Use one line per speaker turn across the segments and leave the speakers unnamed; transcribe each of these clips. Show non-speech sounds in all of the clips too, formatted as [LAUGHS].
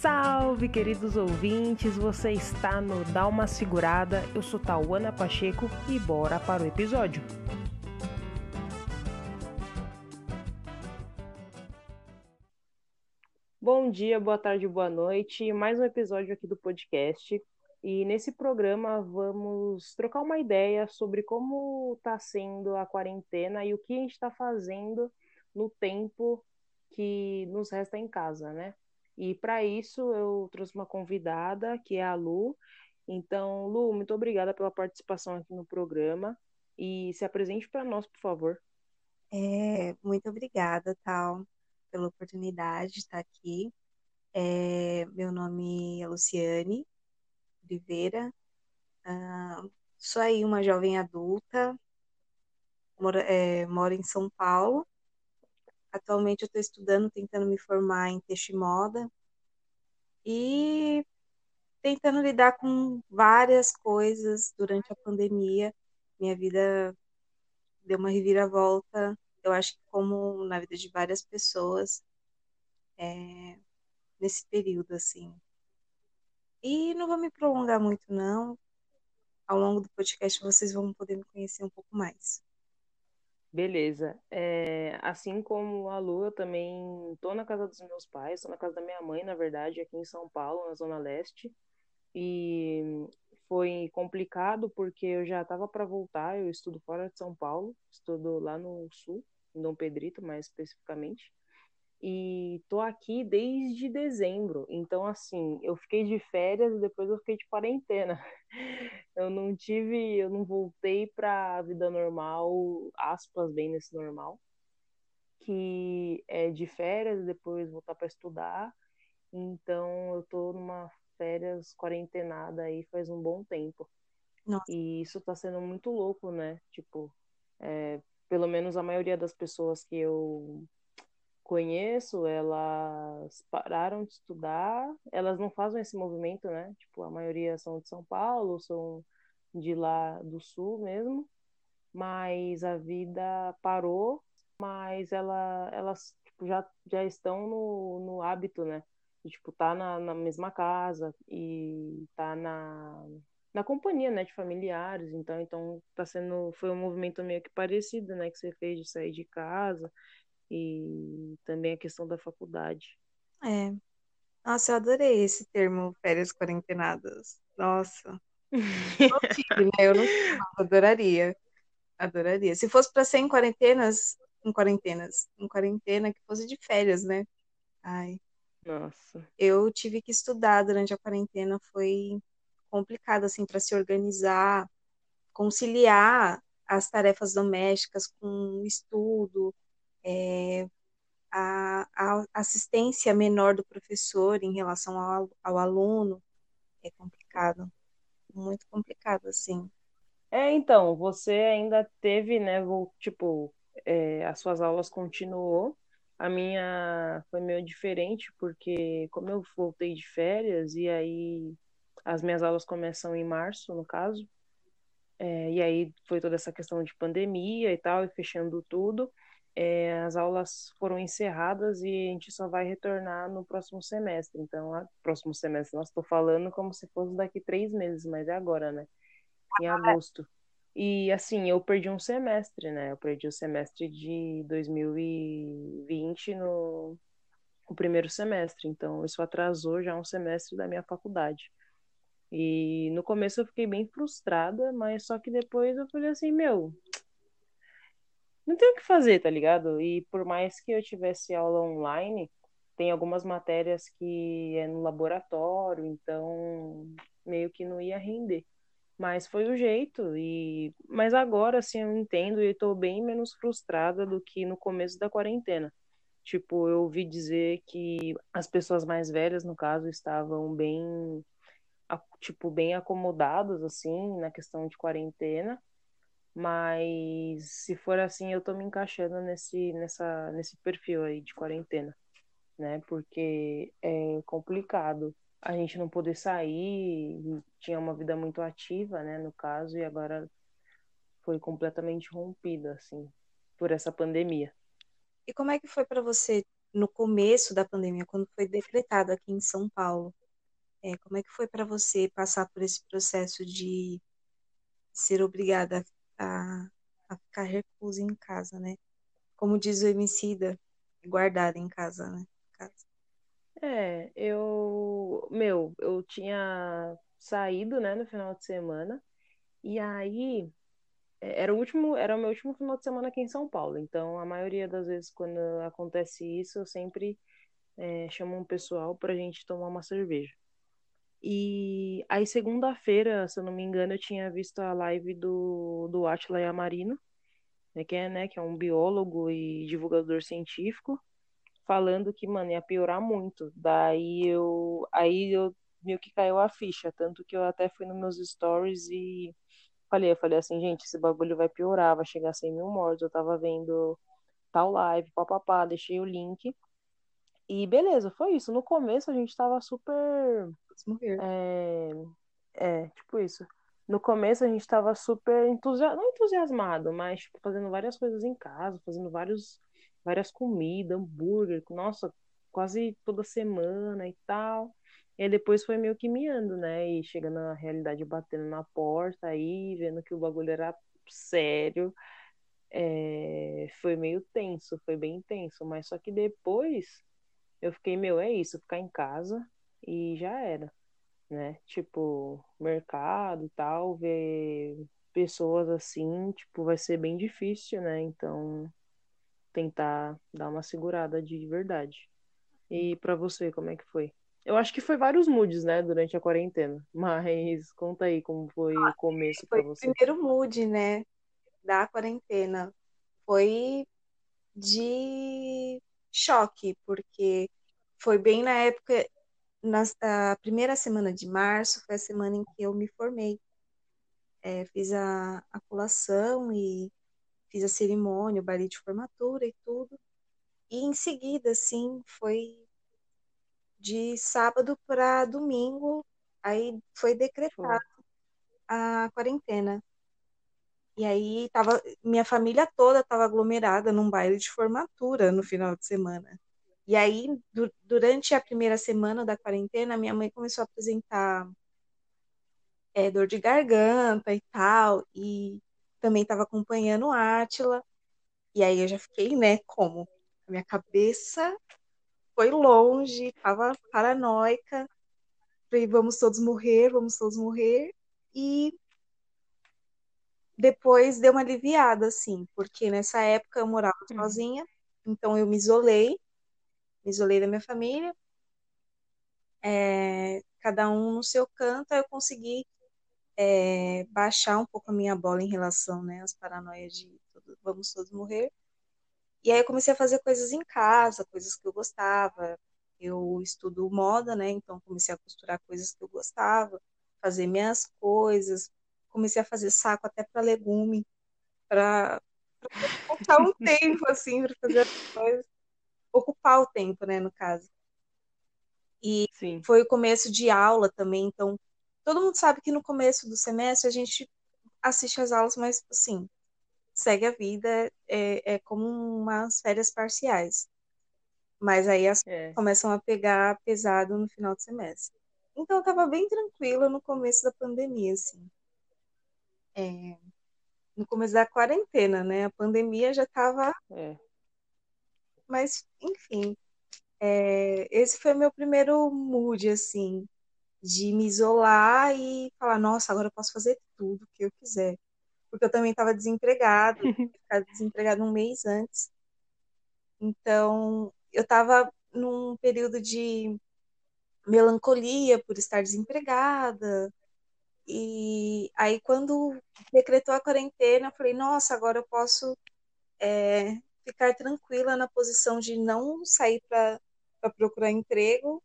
Salve, queridos ouvintes! Você está no Dá uma Segurada. Eu sou Tauana Pacheco e bora para o episódio. Bom dia, boa tarde, boa noite. Mais um episódio aqui do podcast. E nesse programa vamos trocar uma ideia sobre como está sendo a quarentena e o que a gente está fazendo no tempo que nos resta em casa, né? E para isso eu trouxe uma convidada, que é a Lu. Então, Lu, muito obrigada pela participação aqui no programa. E se apresente para nós, por favor.
É, muito obrigada, Tal, pela oportunidade de estar aqui. É, meu nome é Luciane Oliveira. Ah, sou aí uma jovem adulta, moro, é, moro em São Paulo Atualmente eu estou estudando, tentando me formar em texto e moda e tentando lidar com várias coisas durante a pandemia. Minha vida deu uma reviravolta, eu acho que como na vida de várias pessoas é, nesse período assim. E não vou me prolongar muito não. Ao longo do podcast vocês vão poder me conhecer um pouco mais.
Beleza. É, assim como a Lu, eu também tô na casa dos meus pais, tô na casa da minha mãe, na verdade, aqui em São Paulo, na Zona Leste. E foi complicado porque eu já estava para voltar, eu estudo fora de São Paulo, estudo lá no sul, em Dom Pedrito, mais especificamente e tô aqui desde dezembro. Então, assim, eu fiquei de férias e depois eu fiquei de quarentena. [LAUGHS] Eu não tive, eu não voltei para a vida normal, aspas, bem nesse normal, que é de férias e depois voltar para estudar. Então, eu tô numa férias quarentenada aí faz um bom tempo. Nossa. E isso tá sendo muito louco, né? Tipo, é, pelo menos a maioria das pessoas que eu conheço, elas pararam de estudar, elas não fazem esse movimento, né? Tipo, a maioria são de São Paulo, são de lá do sul mesmo, mas a vida parou, mas ela, elas tipo, já, já estão no, no hábito, né? De, tipo, tá na, na mesma casa e tá na, na companhia, né, de familiares, então, então tá sendo, foi um movimento meio que parecido, né, que você fez de sair de casa, e também a questão da faculdade.
É. Nossa, eu adorei esse termo férias quarentenadas. Nossa. não [LAUGHS] tive, né? Eu não tive, adoraria. Adoraria. Se fosse para ser em quarentenas, em quarentenas, em quarentena que fosse de férias, né? Ai.
Nossa.
Eu tive que estudar durante a quarentena, foi complicado assim para se organizar, conciliar as tarefas domésticas com o estudo, é, a, a, assistência menor do professor em relação ao, ao aluno é complicado, muito complicado, assim.
É, então, você ainda teve, né, tipo, é, as suas aulas continuou, a minha foi meio diferente, porque como eu voltei de férias, e aí as minhas aulas começam em março, no caso, é, e aí foi toda essa questão de pandemia e tal, e fechando tudo, é, as aulas foram encerradas e a gente só vai retornar no próximo semestre. Então, a, próximo semestre, nós estou falando como se fosse daqui três meses, mas é agora, né? Em agosto. E assim, eu perdi um semestre, né? Eu perdi o semestre de 2020 no, no primeiro semestre. Então, isso atrasou já um semestre da minha faculdade. E no começo eu fiquei bem frustrada, mas só que depois eu falei assim, meu, não tem o que fazer, tá ligado? E por mais que eu tivesse aula online, tem algumas matérias que é no laboratório, então meio que não ia render. Mas foi o jeito e mas agora assim eu entendo e estou bem menos frustrada do que no começo da quarentena. Tipo, eu ouvi dizer que as pessoas mais velhas, no caso, estavam bem tipo bem acomodadas assim na questão de quarentena mas se for assim, eu tô me encaixando nesse, nessa, nesse perfil aí de quarentena, né? Porque é complicado a gente não poder sair, tinha uma vida muito ativa, né, no caso, e agora foi completamente rompida, assim, por essa pandemia.
E como é que foi para você no começo da pandemia, quando foi decretado aqui em São Paulo, é, como é que foi para você passar por esse processo de ser obrigada a, a ficar reclusa em casa, né? Como diz o Emicida, guardada em casa, né? Casa.
É, eu, meu, eu tinha saído, né, no final de semana, e aí é, era o último, era o meu último final de semana aqui em São Paulo. Então, a maioria das vezes quando acontece isso, eu sempre é, chamo um pessoal pra gente tomar uma cerveja. E aí, segunda-feira, se eu não me engano, eu tinha visto a live do, do Atila Yamarino, né, que é, né, que é um biólogo e divulgador científico, falando que, mano, ia piorar muito. Daí eu, aí eu meio que caiu a ficha, tanto que eu até fui nos meus stories e falei, eu falei assim, gente, esse bagulho vai piorar, vai chegar a 100 mil mortos. Eu tava vendo tal live, papapá, deixei o link. E beleza, foi isso. No começo a gente tava super. É, é, tipo isso. No começo a gente tava super entusiasmado, não entusiasmado, mas tipo, fazendo várias coisas em casa, fazendo vários, várias comidas, hambúrguer, nossa, quase toda semana e tal. E depois foi meio que miando, né? E chegando na realidade, batendo na porta aí, vendo que o bagulho era sério. É... Foi meio tenso, foi bem tenso. Mas só que depois eu fiquei, meu, é isso, ficar em casa e já era, né? Tipo, mercado e tal, ver pessoas assim, tipo, vai ser bem difícil, né? Então, tentar dar uma segurada de verdade. E para você, como é que foi? Eu acho que foi vários moods, né, durante a quarentena. [LAUGHS] Mas conta aí como foi o começo para você.
O primeiro mood, né, da quarentena foi de choque, porque foi bem na época, na primeira semana de março, foi a semana em que eu me formei. É, fiz a, a colação e fiz a cerimônia, o baile de formatura e tudo. E em seguida, assim, foi de sábado para domingo, aí foi decretado a quarentena. E aí tava, minha família toda estava aglomerada num baile de formatura no final de semana. E aí, du durante a primeira semana da quarentena, minha mãe começou a apresentar é, dor de garganta e tal, e também estava acompanhando o Átila. E aí eu já fiquei, né, como? A minha cabeça foi longe, tava paranoica. Falei, vamos todos morrer, vamos todos morrer. E depois deu uma aliviada, assim, porque nessa época eu morava uhum. sozinha, então eu me isolei, me isolei da minha família, é, cada um no seu canto, eu consegui é, baixar um pouco a minha bola em relação né, às paranoias de vamos todos morrer. E aí eu comecei a fazer coisas em casa, coisas que eu gostava. Eu estudo moda, né? Então comecei a costurar coisas que eu gostava, fazer minhas coisas. Comecei a fazer saco até para legume, para passar um [LAUGHS] tempo assim para fazer as coisas, ocupar o tempo, né, no caso. E Sim. foi o começo de aula também, então todo mundo sabe que no começo do semestre a gente assiste as aulas, mas assim, segue a vida, é, é como umas férias parciais. Mas aí as é. começam a pegar pesado no final do semestre. Então eu tava bem tranquila no começo da pandemia, assim. É, no começo da quarentena, né? A pandemia já tava. É. Mas, enfim. É, esse foi meu primeiro mood, assim, de me isolar e falar, nossa, agora eu posso fazer tudo que eu quiser porque eu também estava desempregado, [LAUGHS] ficado desempregado um mês antes. Então, eu estava num período de melancolia por estar desempregada. E aí, quando decretou a quarentena, eu falei: nossa, agora eu posso é, ficar tranquila na posição de não sair para procurar emprego.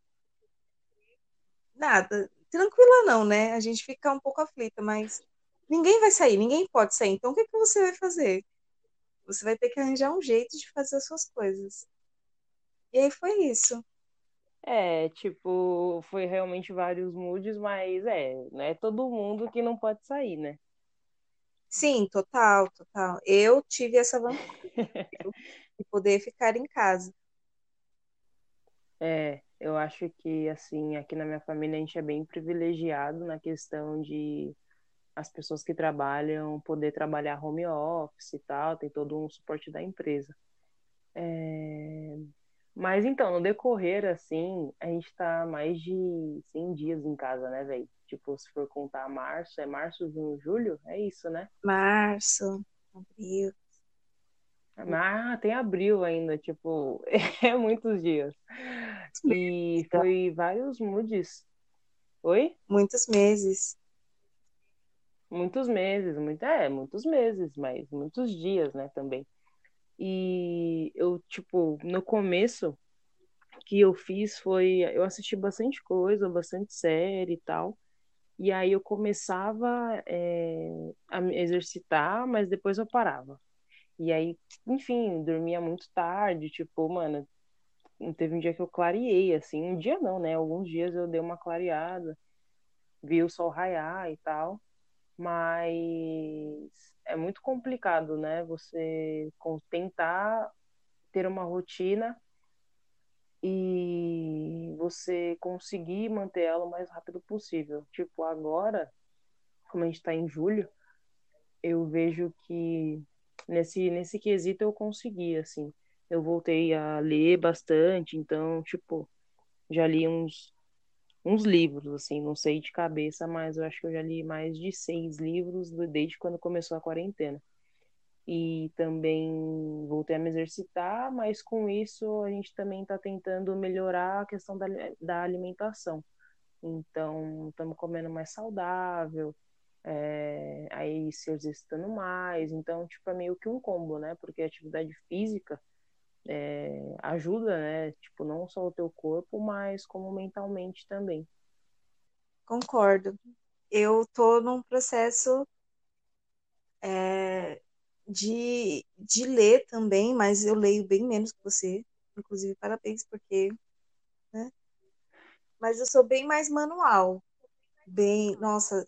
Nada. Tranquila não, né? A gente fica um pouco aflita, mas ninguém vai sair, ninguém pode sair. Então, o que, que você vai fazer? Você vai ter que arranjar um jeito de fazer as suas coisas. E aí foi isso.
É, tipo, foi realmente vários moods, mas é, não é todo mundo que não pode sair, né?
Sim, total, total. Eu tive essa vantagem de poder ficar em casa. [LAUGHS]
É, eu acho que, assim, aqui na minha família a gente é bem privilegiado na questão de as pessoas que trabalham poder trabalhar home office e tal, tem todo um suporte da empresa. É... Mas então, no decorrer, assim, a gente tá mais de 100 dias em casa, né, velho? Tipo, se for contar março, é março, junho, julho? É isso, né?
Março, abril.
Ah, tem abril ainda, tipo, [LAUGHS] é muitos dias. E foi vários moods. Oi?
Muitos meses.
Muitos meses, muito, é, muitos meses, mas muitos dias, né, também. E eu, tipo, no começo que eu fiz foi, eu assisti bastante coisa, bastante série e tal. E aí eu começava é, a me exercitar, mas depois eu parava. E aí, enfim, dormia muito tarde, tipo, mano, teve um dia que eu clareei, assim, um dia não, né? Alguns dias eu dei uma clareada, vi o sol raiar e tal, mas é muito complicado, né? Você tentar ter uma rotina e você conseguir manter ela o mais rápido possível. Tipo, agora, como a gente tá em julho, eu vejo que nesse, nesse quesito eu consegui, assim. Eu voltei a ler bastante, então, tipo, já li uns, uns livros, assim, não sei de cabeça, mas eu acho que eu já li mais de seis livros desde quando começou a quarentena. E também voltei a me exercitar, mas com isso a gente também está tentando melhorar a questão da, da alimentação. Então, estamos comendo mais saudável, é, aí se exercitando mais. Então, tipo, é meio que um combo, né? Porque atividade física é, ajuda, né? Tipo, não só o teu corpo, mas como mentalmente também.
Concordo. Eu tô num processo é, de, de ler também, mas eu leio bem menos que você. Inclusive, parabéns, porque. Né? Mas eu sou bem mais manual. Bem, nossa,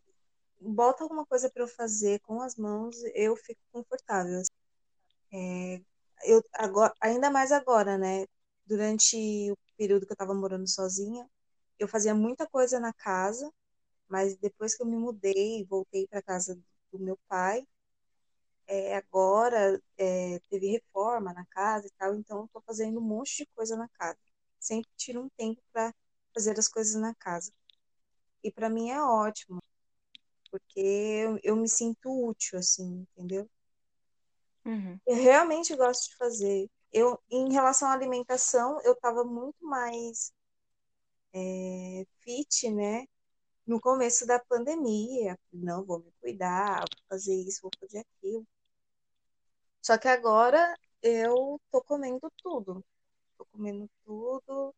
bota alguma coisa para eu fazer com as mãos, eu fico confortável. É, eu agora, ainda mais agora, né? Durante o período que eu estava morando sozinha, eu fazia muita coisa na casa, mas depois que eu me mudei, voltei para casa do meu pai, é, agora é, teve reforma na casa e tal, então estou fazendo um monte de coisa na casa. Sempre tiro um tempo para fazer as coisas na casa. E para mim é ótimo porque eu, eu me sinto útil, assim, entendeu?
Uhum.
Eu realmente gosto de fazer. Eu, em relação à alimentação, eu estava muito mais é, fit, né? No começo da pandemia, não vou me cuidar, vou fazer isso, vou fazer aquilo. Só que agora eu tô comendo tudo. Tô comendo tudo,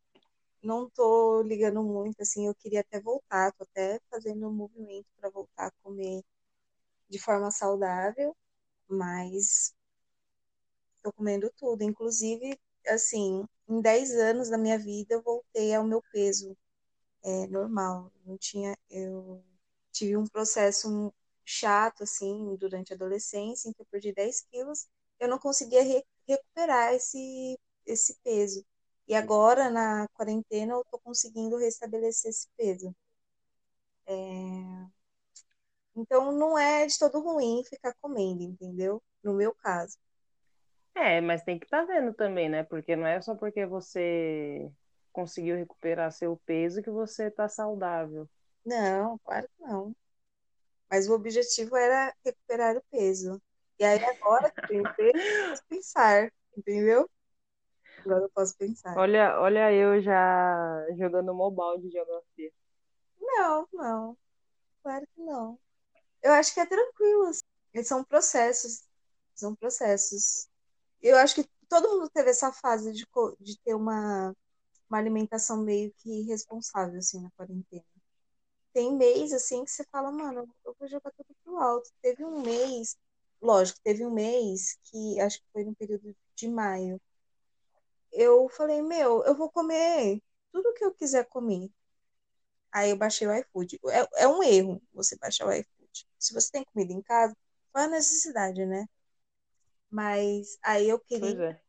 não tô ligando muito, assim, eu queria até voltar, tô até fazendo um movimento para voltar a comer de forma saudável, mas tô comendo tudo, inclusive, assim, em 10 anos da minha vida eu voltei ao meu peso é, normal, não tinha, eu tive um processo chato, assim, durante a adolescência, em que eu perdi 10 quilos, eu não conseguia re recuperar esse, esse peso. E agora, na quarentena, eu tô conseguindo restabelecer esse peso. É... Então, não é de todo ruim ficar comendo, entendeu? No meu caso.
É, mas tem que estar tá vendo também, né? Porque não é só porque você conseguiu recuperar seu peso que você tá saudável.
Não, claro que não. Mas o objetivo era recuperar o peso. E aí agora que tem peso, eu pensar, entendeu? Agora eu posso pensar.
Olha, olha eu já jogando mobile de geografia.
Não, não. Claro que não. Eu acho que é tranquilo. Assim. São processos. São processos. Eu acho que todo mundo teve essa fase de, de ter uma, uma alimentação meio que responsável, assim, na quarentena. Tem mês, assim, que você fala, mano, eu vou jogar tudo pro alto. Teve um mês, lógico, teve um mês que acho que foi no período de maio, eu falei, meu, eu vou comer tudo que eu quiser comer. Aí eu baixei o iFood. É, é um erro você baixar o iFood. Se você tem comida em casa, qual é a necessidade, né? Mas aí eu queria.
É.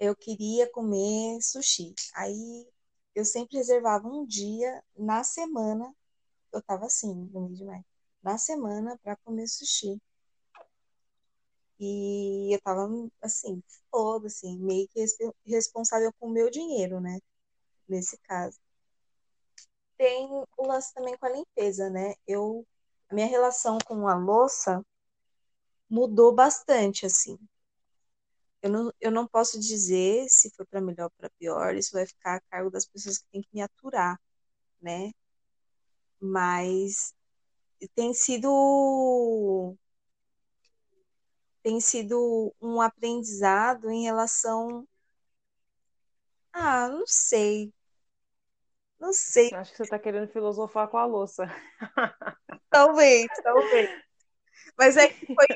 eu queria comer sushi. Aí eu sempre reservava um dia na semana, eu tava assim, no mês de maio, na semana para comer sushi. E eu tava assim, foda assim, meio que responsável com o meu dinheiro, né? Nesse caso. Tem o lance também com a limpeza, né? Eu a minha relação com a louça mudou bastante, assim. Eu não, eu não posso dizer se foi para melhor ou para pior, isso vai ficar a cargo das pessoas que têm que me aturar, né? Mas tem sido tem sido um aprendizado em relação ah, não sei. Não sei.
Acho que você está querendo filosofar com a louça.
Talvez, [LAUGHS] talvez. Mas é que foi,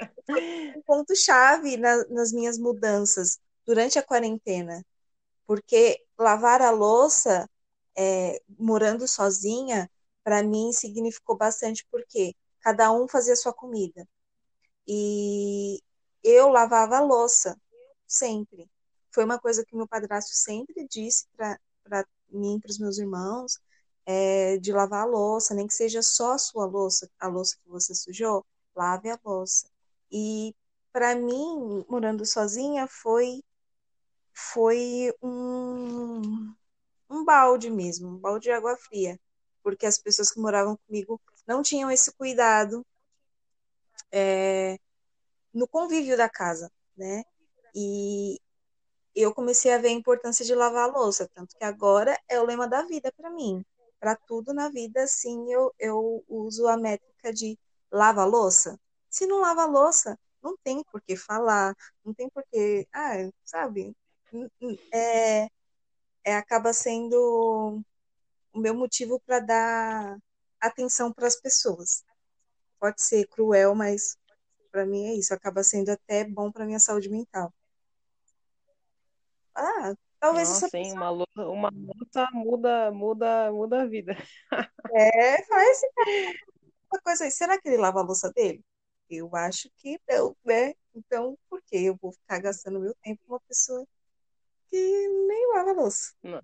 um ponto-chave na, nas minhas mudanças durante a quarentena. Porque lavar a louça, é, morando sozinha, para mim significou bastante, porque cada um fazia sua comida. E eu lavava a louça, sempre. Foi uma coisa que meu padrasto sempre disse para mim, para os meus irmãos, é, de lavar a louça, nem que seja só a sua louça, a louça que você sujou, lave a louça. E para mim, morando sozinha, foi foi um, um balde mesmo, um balde de água fria, porque as pessoas que moravam comigo não tinham esse cuidado é, no convívio da casa, né? E eu comecei a ver a importância de lavar a louça, tanto que agora é o lema da vida para mim. Para tudo na vida, sim, eu, eu uso a métrica de lava a louça. Se não lava a louça, não tem por que falar, não tem por que, ah, sabe? É, é, acaba sendo o meu motivo para dar atenção para as pessoas. Pode ser cruel, mas para mim é isso. Acaba sendo até bom para minha saúde mental. Ah, talvez
Nossa, sim, pessoa... uma luta, uma luta muda, muda, muda a vida.
É, faz coisa aí. Será que ele lava a louça dele? Eu acho que não, né? Então, por que eu vou ficar gastando meu tempo com uma pessoa que nem lava a louça?
Não.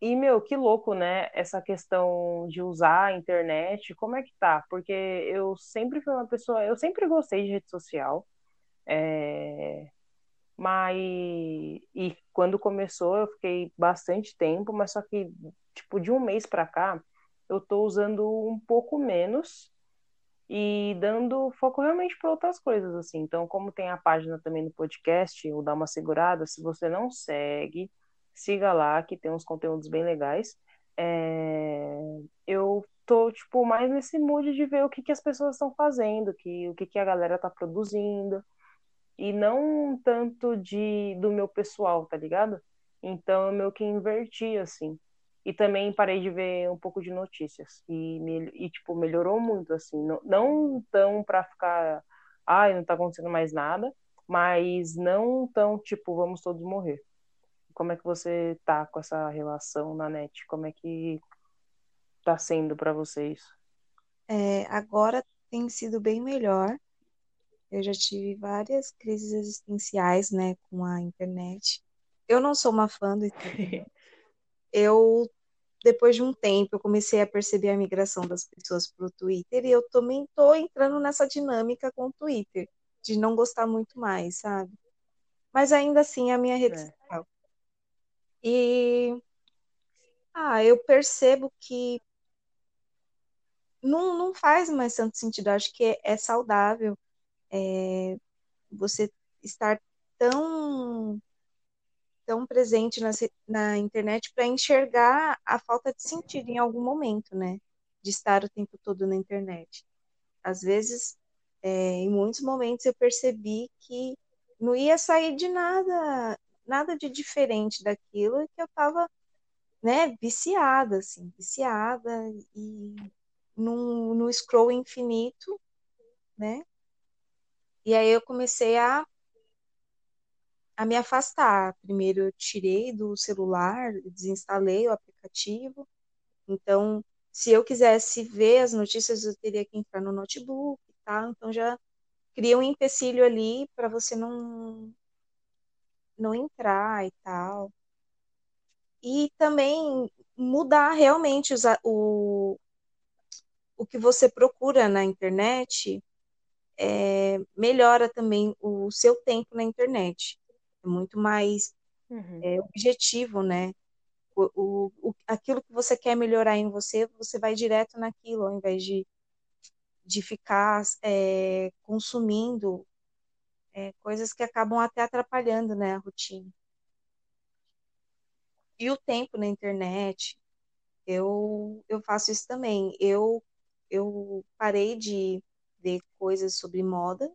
E, meu, que louco, né? Essa questão de usar a internet, como é que tá? Porque eu sempre fui uma pessoa, eu sempre gostei de rede social, é... mas. E quando começou, eu fiquei bastante tempo, mas só que, tipo, de um mês pra cá, eu tô usando um pouco menos e dando foco realmente para outras coisas, assim. Então, como tem a página também do podcast, eu dar uma segurada, se você não segue siga lá, que tem uns conteúdos bem legais. É, eu tô, tipo, mais nesse mood de ver o que, que as pessoas estão fazendo, que, o que, que a galera tá produzindo, e não tanto de do meu pessoal, tá ligado? Então eu meio que inverti, assim. E também parei de ver um pouco de notícias. E, e tipo, melhorou muito, assim. Não, não tão pra ficar, ai, não tá acontecendo mais nada, mas não tão, tipo, vamos todos morrer. Como é que você tá com essa relação na net? Como é que tá sendo para vocês?
É, agora tem sido bem melhor. Eu já tive várias crises existenciais, né, com a internet. Eu não sou uma fã do Twitter. [LAUGHS] eu depois de um tempo eu comecei a perceber a migração das pessoas para o Twitter e eu também tô entrando nessa dinâmica com o Twitter de não gostar muito mais, sabe? Mas ainda assim é a minha rede é. social. E ah, eu percebo que não, não faz mais tanto sentido. Eu acho que é, é saudável é, você estar tão tão presente na, na internet para enxergar a falta de sentido em algum momento, né? De estar o tempo todo na internet. Às vezes, é, em muitos momentos, eu percebi que não ia sair de nada nada de diferente daquilo que eu estava né, viciada, assim, viciada e no, no scroll infinito, né? E aí eu comecei a, a me afastar. Primeiro eu tirei do celular, desinstalei o aplicativo, então se eu quisesse ver as notícias, eu teria que entrar no notebook, tá? Então já cria um empecilho ali para você não não entrar e tal. E também mudar realmente os, o, o que você procura na internet é, melhora também o seu tempo na internet. É muito mais uhum. é, objetivo, né? O, o, aquilo que você quer melhorar em você, você vai direto naquilo, ao invés de, de ficar é, consumindo é, coisas que acabam até atrapalhando né, a rotina. E o tempo na internet, eu, eu faço isso também. Eu, eu parei de ver coisas sobre moda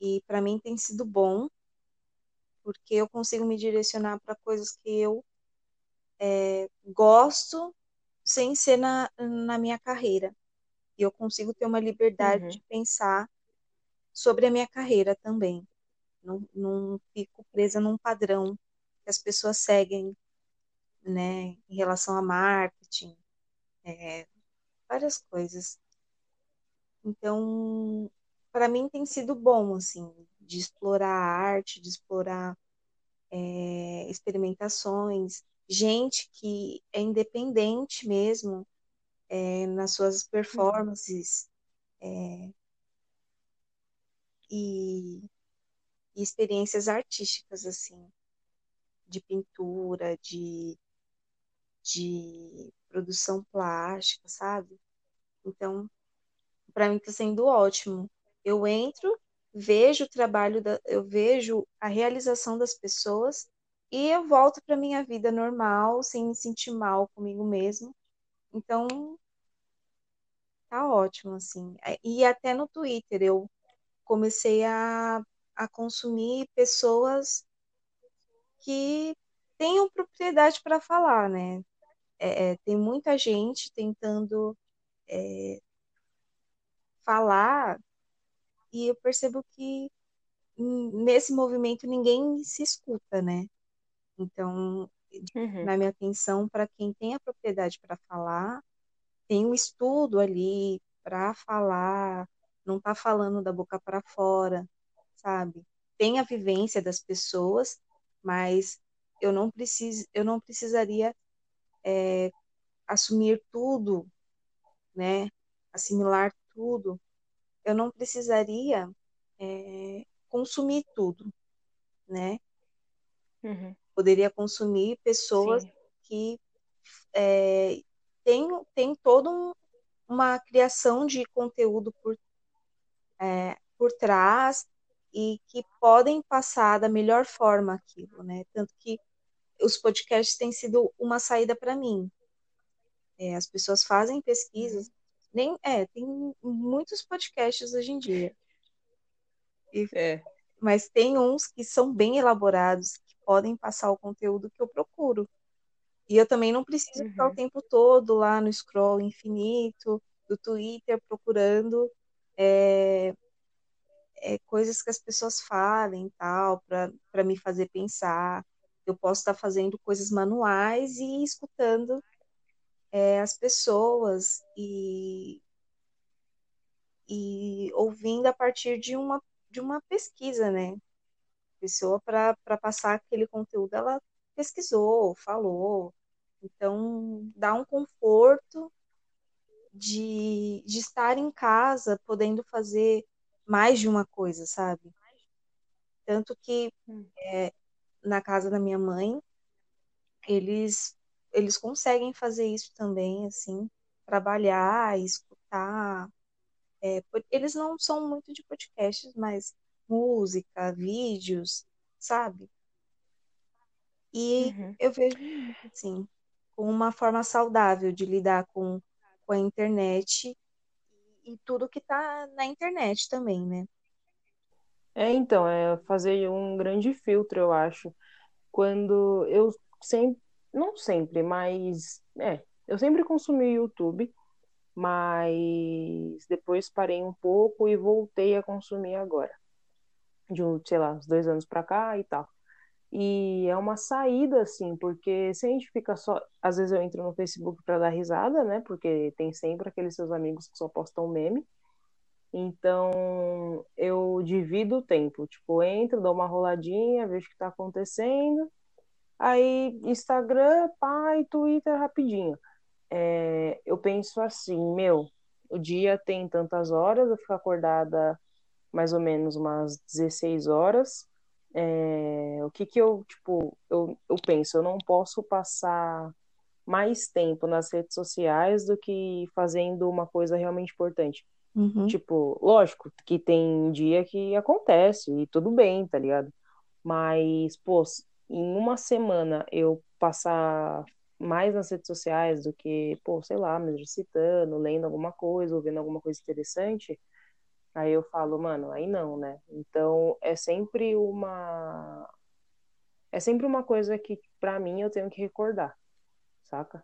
e para mim tem sido bom porque eu consigo me direcionar para coisas que eu é, gosto sem ser na, na minha carreira. E eu consigo ter uma liberdade uhum. de pensar sobre a minha carreira também. Não, não fico presa num padrão que as pessoas seguem, né, em relação a marketing, é, várias coisas. Então, para mim tem sido bom, assim, de explorar a arte, de explorar é, experimentações, gente que é independente mesmo é, nas suas performances é, e, e, experiências artísticas, assim, de pintura, de, de produção plástica, sabe? Então, para mim está sendo ótimo. Eu entro, vejo o trabalho, da, eu vejo a realização das pessoas e eu volto para minha vida normal, sem me sentir mal comigo mesmo. Então, tá ótimo, assim. E até no Twitter eu comecei a, a consumir pessoas que tenham propriedade para falar, né? É, é, tem muita gente tentando é, falar e eu percebo que nesse movimento ninguém se escuta, né? Então, uhum. na minha atenção, para quem tem a propriedade para falar, tem um estudo ali para falar, não está falando da boca para fora, sabe? Tem a vivência das pessoas, mas eu não preciso, eu não precisaria é, assumir tudo, né? Assimilar tudo. Eu não precisaria é, consumir tudo, né? Uhum poderia consumir pessoas Sim. que é, têm tem toda um, uma criação de conteúdo por, é, por trás e que podem passar da melhor forma aquilo, né? Tanto que os podcasts têm sido uma saída para mim. É, as pessoas fazem pesquisas, uhum. Nem é, tem muitos podcasts hoje em dia. E, é. Mas tem uns que são bem elaborados, podem passar o conteúdo que eu procuro. E eu também não preciso uhum. ficar o uhum. tempo todo lá no scroll infinito do Twitter procurando é, é, coisas que as pessoas falem tal, para me fazer pensar. Eu posso estar fazendo coisas manuais e escutando é, as pessoas e, e ouvindo a partir de uma, de uma pesquisa, né? pessoa para passar aquele conteúdo, ela pesquisou, falou. Então, dá um conforto de, de estar em casa, podendo fazer mais de uma coisa, sabe? Tanto que hum. é, na casa da minha mãe, eles, eles conseguem fazer isso também, assim, trabalhar, escutar. É, eles não são muito de podcasts, mas música, vídeos, sabe? E uhum. eu vejo, assim, com uma forma saudável de lidar com, com a internet e, e tudo que está na internet também, né?
É, então, é fazer um grande filtro, eu acho. Quando eu sempre, não sempre, mas é, eu sempre consumi YouTube, mas depois parei um pouco e voltei a consumir agora de um, sei lá, uns dois anos para cá e tal. E é uma saída, assim, porque se a gente fica só. Às vezes eu entro no Facebook para dar risada, né? Porque tem sempre aqueles seus amigos que só postam meme. Então eu divido o tempo. Tipo, entro, dou uma roladinha, vejo o que está acontecendo. Aí Instagram, pai, Twitter rapidinho. É, eu penso assim, meu, o dia tem tantas horas, eu fico acordada mais ou menos umas 16 horas. É, o que que eu, tipo, eu, eu penso, eu não posso passar mais tempo nas redes sociais do que fazendo uma coisa realmente importante.
Uhum.
Tipo, lógico que tem dia que acontece e tudo bem, tá ligado? Mas, pô, em uma semana eu passar mais nas redes sociais do que, pô, sei lá, me exercitando, lendo alguma coisa, ouvindo alguma coisa interessante, aí eu falo, mano, aí não, né? Então é sempre uma. É sempre uma coisa que, pra mim, eu tenho que recordar, saca?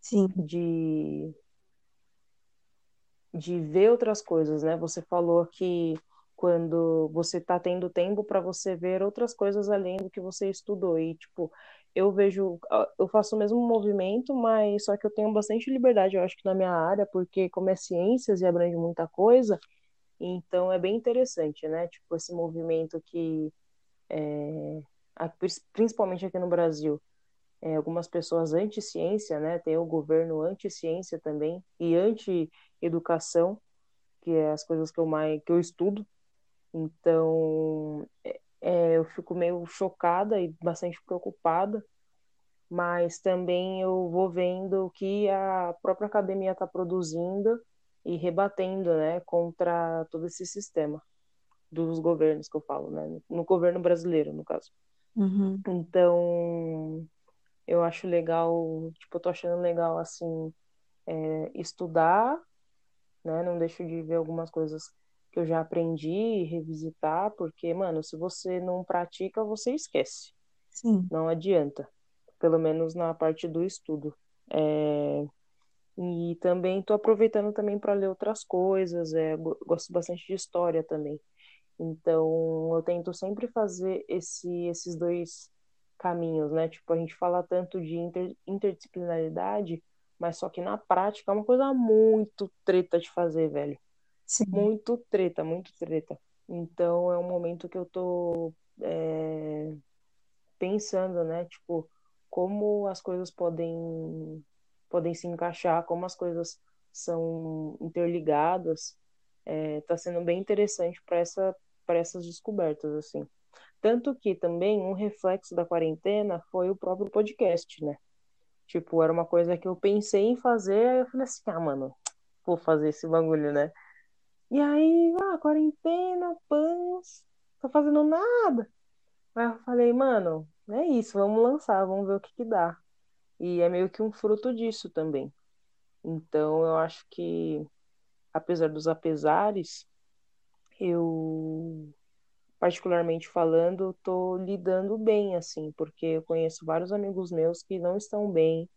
Sim.
De. De ver outras coisas, né? Você falou que quando você tá tendo tempo para você ver outras coisas além do que você estudou. E, tipo, eu vejo, eu faço o mesmo movimento, mas só que eu tenho bastante liberdade, eu acho que na minha área, porque como é ciências e abrange muita coisa, então é bem interessante, né? Tipo, esse movimento que, é, principalmente aqui no Brasil, é, algumas pessoas anti-ciência, né? Tem o governo anti-ciência também, e anti-educação, que é as coisas que eu mais que eu estudo. Então, é, é, eu fico meio chocada e bastante preocupada, mas também eu vou vendo o que a própria academia está produzindo e rebatendo, né, contra todo esse sistema dos governos que eu falo, né, no governo brasileiro, no caso.
Uhum.
Então, eu acho legal, tipo, eu tô achando legal, assim, é, estudar, né, não deixo de ver algumas coisas que eu já aprendi e revisitar, porque, mano, se você não pratica, você esquece.
Sim.
Não adianta. Pelo menos na parte do estudo. É... E também estou aproveitando também para ler outras coisas. É... Gosto bastante de história também. Então, eu tento sempre fazer esse, esses dois caminhos, né? Tipo, a gente fala tanto de inter, interdisciplinaridade, mas só que na prática é uma coisa muito treta de fazer, velho.
Sim.
Muito treta, muito treta. Então é um momento que eu tô é, pensando, né? Tipo, como as coisas podem, podem se encaixar, como as coisas são interligadas. É, tá sendo bem interessante para essa, essas descobertas, assim. Tanto que também um reflexo da quarentena foi o próprio podcast, né? Tipo, era uma coisa que eu pensei em fazer, aí eu falei assim, ah, mano, vou fazer esse bagulho, né? E aí, ah, quarentena, pães, tô fazendo nada. Aí eu falei, mano, é isso, vamos lançar, vamos ver o que que dá. E é meio que um fruto disso também. Então, eu acho que, apesar dos apesares, eu, particularmente falando, tô lidando bem, assim, porque eu conheço vários amigos meus que não estão bem,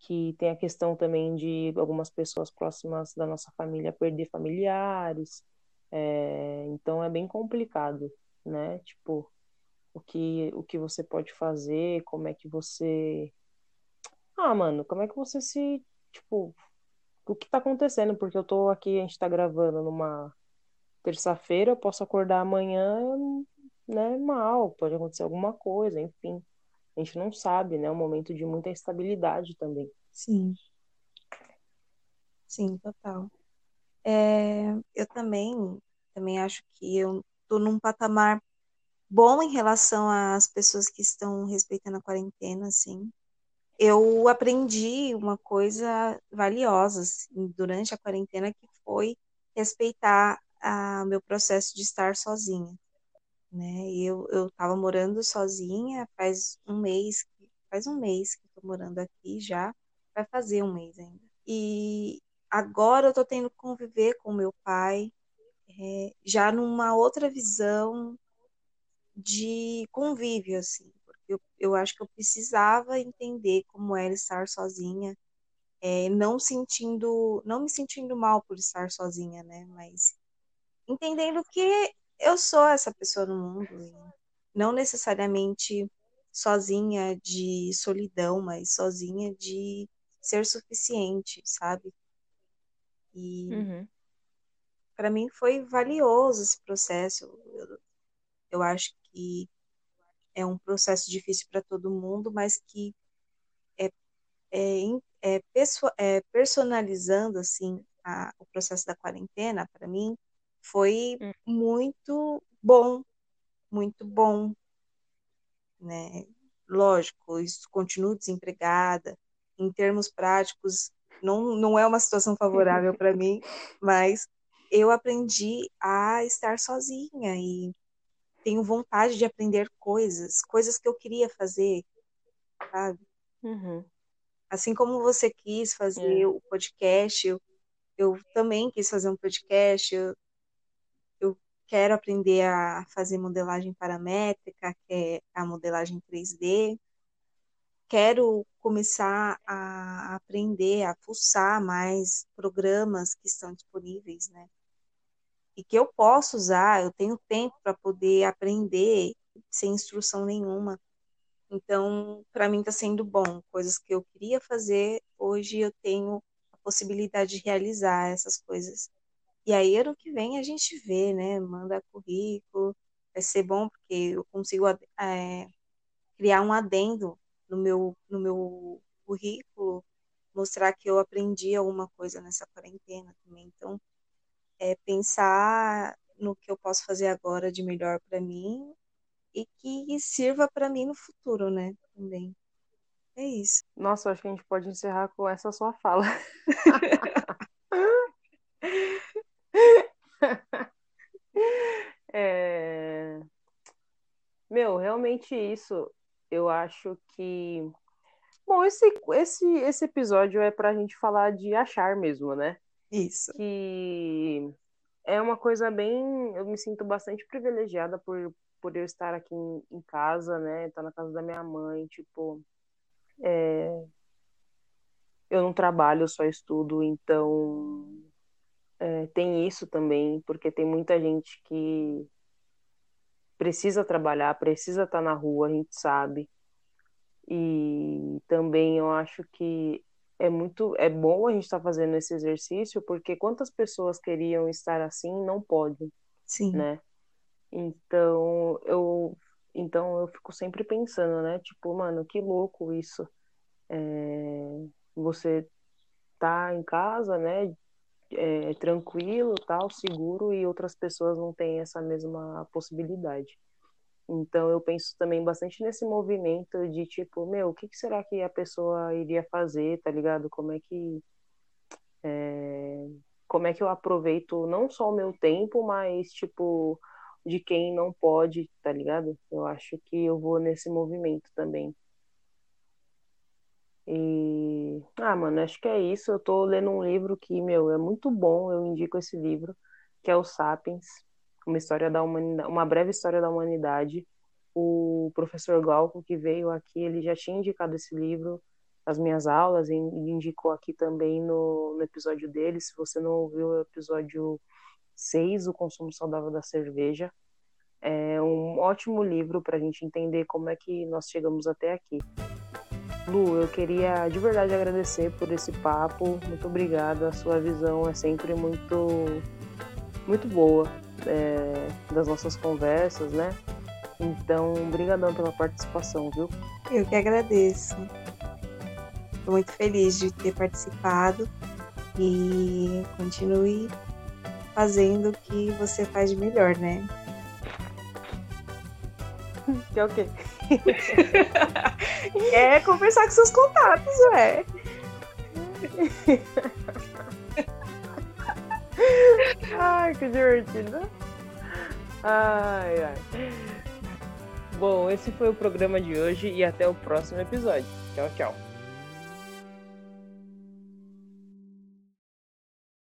que tem a questão também de algumas pessoas próximas da nossa família perder familiares, é, então é bem complicado, né? Tipo, o que, o que você pode fazer, como é que você. Ah, mano, como é que você se. Tipo, o que tá acontecendo? Porque eu tô aqui, a gente tá gravando numa terça-feira, eu posso acordar amanhã, né, mal, pode acontecer alguma coisa, enfim. A gente não sabe, né? É um momento de muita instabilidade também.
Sim. Sim, total. É, eu também, também acho que eu tô num patamar bom em relação às pessoas que estão respeitando a quarentena, assim. Eu aprendi uma coisa valiosa assim, durante a quarentena que foi respeitar o meu processo de estar sozinha né? Eu eu estava morando sozinha faz um mês, faz um mês que estou morando aqui já, vai fazer um mês ainda. E agora eu estou tendo que conviver com meu pai, é, já numa outra visão de convívio, assim, porque eu, eu acho que eu precisava entender como era estar sozinha, é, não sentindo, não me sentindo mal por estar sozinha, né? Mas entendendo que eu sou essa pessoa no mundo. não necessariamente sozinha de solidão, mas sozinha de ser suficiente, sabe? E
Uhum.
para mim foi valioso esse processo. Eu, eu acho que é um processo difícil para todo mundo, mas que é, é, é, é personalizando assim a, o processo da quarentena para mim foi
Hum.
muito bom, muito bom, né? Lógico, isso continuo desempregada. Em termos práticos, não, não é uma situação favorável para mim, [LAUGHS] mas eu aprendi a estar sozinha e tenho vontade de aprender coisas, coisas que eu queria fazer, sabe?
Uhum.
Assim como você quis fazer
É.
o podcast, eu, eu também quis fazer um podcast, eu, eu quero aprender a fazer modelagem paramétrica, que é a modelagem 3D. Quero começar a aprender a fuçar mais programas que estão disponíveis, né? E que eu posso usar, eu tenho tempo para poder aprender sem instrução nenhuma. Então, para mim está sendo bom. Coisas que eu queria fazer, hoje eu tenho a possibilidade de realizar essas coisas. E aí, ano que vem, a gente vê, né? Manda currículo, vai ser bom, porque eu consigo é, criar um adendo no meu, no meu currículo, mostrar que eu aprendi alguma coisa nessa quarentena também. Então, é pensar no que eu posso fazer agora de melhor para mim e que sirva para mim no futuro, né? Também. É isso.
Nossa, acho que a gente pode encerrar com essa sua fala. [LAUGHS] é... Meu, realmente isso. Eu acho que. Bom, esse, esse, esse episódio é pra gente falar de achar mesmo, né?
Isso.
Que é uma coisa bem. Eu me sinto bastante privilegiada por, por eu estar aqui em, em casa, né? Estar na casa da minha mãe, tipo. É... Eu não trabalho, eu só estudo, então é, tem isso também, porque tem muita gente que precisa trabalhar, precisa estar na rua, a gente sabe. E também eu acho que é muito é bom a gente estar tá fazendo esse exercício, porque quantas pessoas queriam estar assim não podem,
Sim.
né? Então eu então eu fico sempre pensando, né? Tipo, mano, que louco isso. É, você tá em casa, né? É, tranquilo, tal, seguro, e outras pessoas não têm essa mesma possibilidade. Então eu penso também bastante nesse movimento de tipo, meu, o que, que será que a pessoa iria fazer, tá ligado? Como é que é, como é que eu aproveito não só o meu tempo, mas tipo de quem não pode, tá ligado? Eu acho que eu vou nesse movimento também. E ah, mano, acho que é isso. Eu tô lendo um livro que, meu, é muito bom, eu indico esse livro, que é o Sapiens uma história da humanidade, uma breve história da humanidade. O professor Glauco que veio aqui, ele já tinha indicado esse livro nas minhas aulas e indicou aqui também no, no episódio dele. Se você não ouviu o episódio 6, o consumo saudável da cerveja, é um ótimo livro para a gente entender como é que nós chegamos até aqui. Lu, eu queria de verdade agradecer por esse papo. Muito obrigada. A sua visão é sempre muito, muito boa é, das nossas conversas, né? Então, brigadão pela participação, viu?
Eu que agradeço. Estou muito feliz de ter participado e continue fazendo o que você faz de melhor, né? [LAUGHS]
Que é o quê? [LAUGHS]
é conversar com seus contatos, ué.
Ai, que divertido. Ai, ai. Bom, esse foi o programa de hoje e até o próximo episódio. Tchau, tchau.